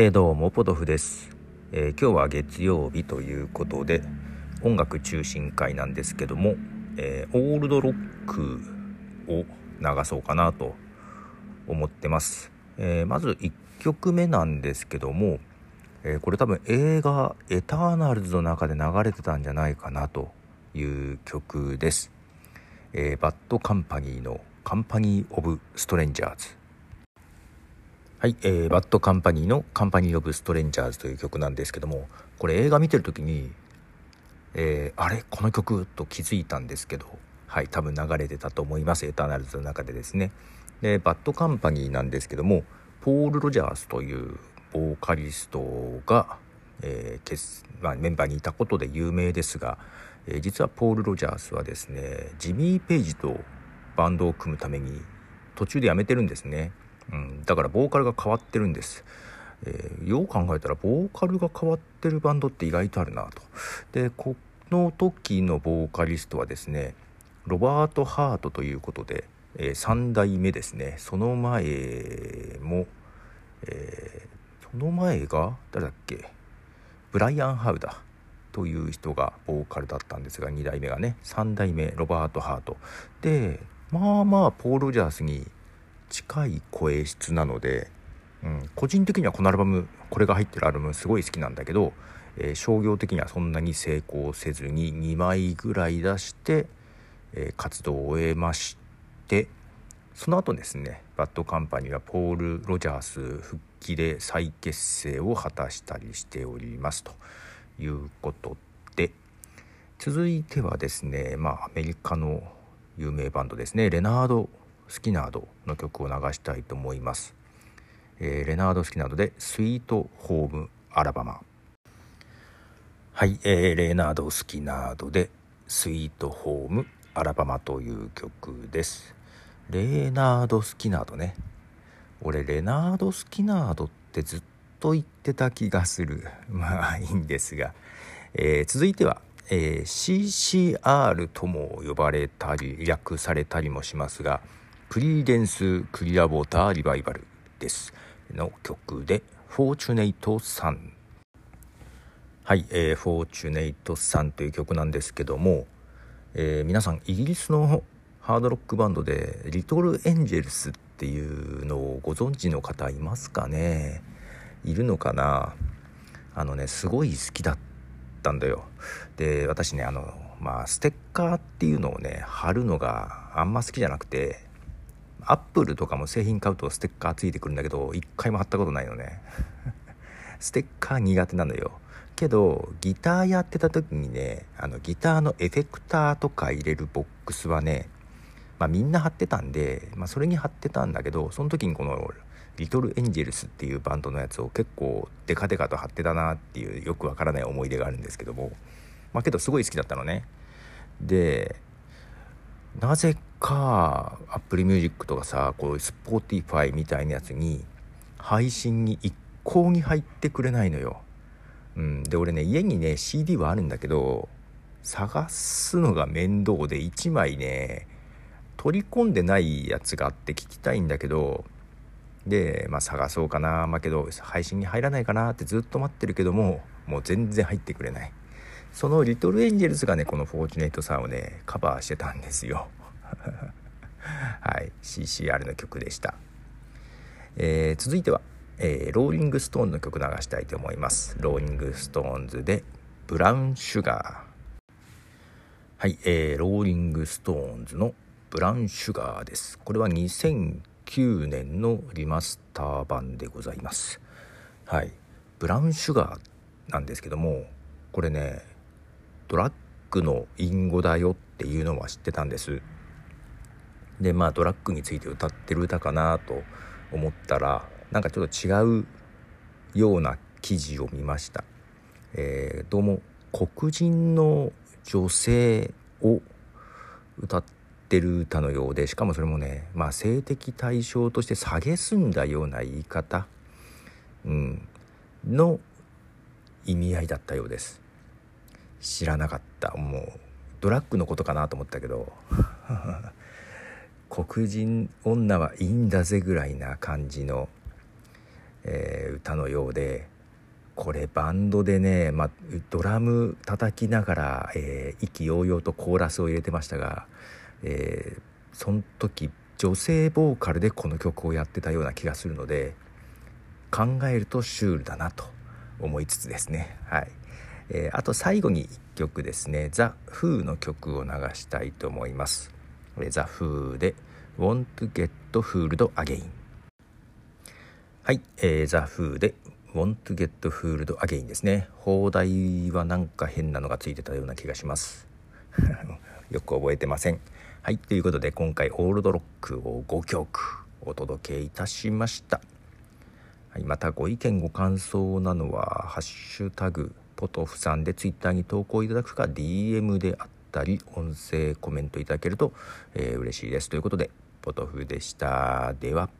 えー、どうもポトフです、えー、今日は月曜日ということで音楽中心会なんですけども、えー、オールドロックを流そうかなと思ってます、えまず1曲目なんですけども、えこれ多分映画「エターナルズ」の中で流れてたんじゃないかなという曲です、えバッドカンパニーの「カンパニー・オブ・ストレンジャーズ」はい、えー、バッドカンパニーの「カンパニー・オブ・ストレンジャーズ」という曲なんですけどもこれ映画見てる時に、えー、あれ？この曲？と気づいたんですけどはい多分流れてたと思います。エターナルズの中でですね。でバッドカンパニーなんですけどもポール・ロジャースというボーカリストが、えーまあ、メンバーにいたことで有名ですが、えー、実はポール・ロジャースはですねジミー・ペイジとバンドを組むために途中で辞めてるんですね。うん、だからボーカルが変わってるんです、えー、よう考えたらボーカルが変わってるバンドって意外とあるなと。でこの時のボーカリストはですねロバート・ハートということで、えー、3代目ですね。その前も、えー、その前が誰だっけ？ブライアン・ハウダという人がボーカルだったんですが2代目がね。3代目ロバート・ハート。でまあまあポール・ジャースに近い声質なので、うん、個人的にはこのアルバムこれが入ってるアルバムすごい好きなんだけど、えー、商業的にはそんなに成功せずに2枚ぐらい出して、えー、活動を終えましてその後ですねバッドカンパニーはポール・ロジャース復帰で再結成を果たしたりしておりますということで続いてはですねまあアメリカの有名バンドですねレナードスキナードの曲を流したいと思います、えー、レナード・スキナードで「スイート・ホーム・アラバマ」はい、えー、レナード・スキナードで「スイート・ホーム・アラバマ」という曲です。レナード・スキナードね。俺レナード・スキナードってずっと言ってた気がする。まあいいんですが、えー、続いてはえー、CCR とも呼ばれたり略されたりもしますがクリーデンス・クリアウォーター・リバイバルですの曲でフォーチュネイト・サンはい、えー、フォーチュネイト・サンという曲なんですけども、えー、皆さんイギリスのハードロックバンドでリトル・エンジェルスっていうのをご存知の方いますかね？いるのかな？あのねすごい好きだったんだよ。で私ねあのまあステッカーっていうのをね貼るのがあんま好きじゃなくてアップルとかも製品買うとステッカーついてくるんだけど一回も貼ったことないのね。ステッカー苦手なのよ。けどギターやってた時にねあのギターのエフェクターとか入れるボックスはねまあみんな貼ってたんで、まあ、それに貼ってたんだけどその時にこのリトルエンジェルスっていうバンドのやつを結構デカデカと貼ってたなっていうよくわからない思い出があるんですけども。まあけどすごい好きだったのね。でなぜか Apple Music とかさこういう Spotify みたいなやつに配信に一向に入ってくれないのよ。うん、で俺ね家にね CD はあるんだけど探すのが面倒で1枚ね取り込んでないやつがあって聞きたいんだけどでまあ探そうかな。まあけど配信に入らないかなってずっと待ってるけどももう全然入ってくれない。そのリトルエンジェルスがねこの「フォーチュネイト・サン」をねカバーしてたんですよ。はい CCR の曲でした、えー、続いては、えー、ローリングストーンの曲流したいと思います。ローリングストーンズで「ブラウンシュガー」はい、えー、ローリングストーンズの「ブラウンシュガー」です。これは2009年のリマスター版でございます。はいブラウンシュガーなんですけどもこれねドラッグの隠語だよっていうのは知ってたんです。でまあドラッグについて歌ってる歌かなと思ったらなんかちょっと違うような記事を見ました、えー、どうも黒人の女性を歌ってる歌のようでしかもそれもね、まあ、性的対象として蔑んだような言い方、うん、の意味合いだったようです。知らなかった。もうドラッグのことかなと思ったけど。黒人女はいいんだぜぐらいな感じのえー、歌のようでこれバンドでね、ま、ドラム叩きながら、えー、意気揚々とコーラスを入れてましたが、えー、その時女性ボーカルでこの曲をやってたような気がするので考えるとシュールだなと思いつつですね。はい、えー、あと最後に1曲ですね。ザ・フーの曲を流したいと思います。ザ・フーで Want to get fooled again はい、えー、ザ・フーで Want to get fooled again ですね。放題はなんか変なのがついてたような気がします。よく覚えてません。はいということで今回オールドロックを5曲お届けいたしました。はい、またご意見ご感想なのは「ハッシュタグポトフさん」でツイッターに投稿いただくか DM であったり音声コメントいただけると、えー、嬉しいです。ということでポトフでした。では。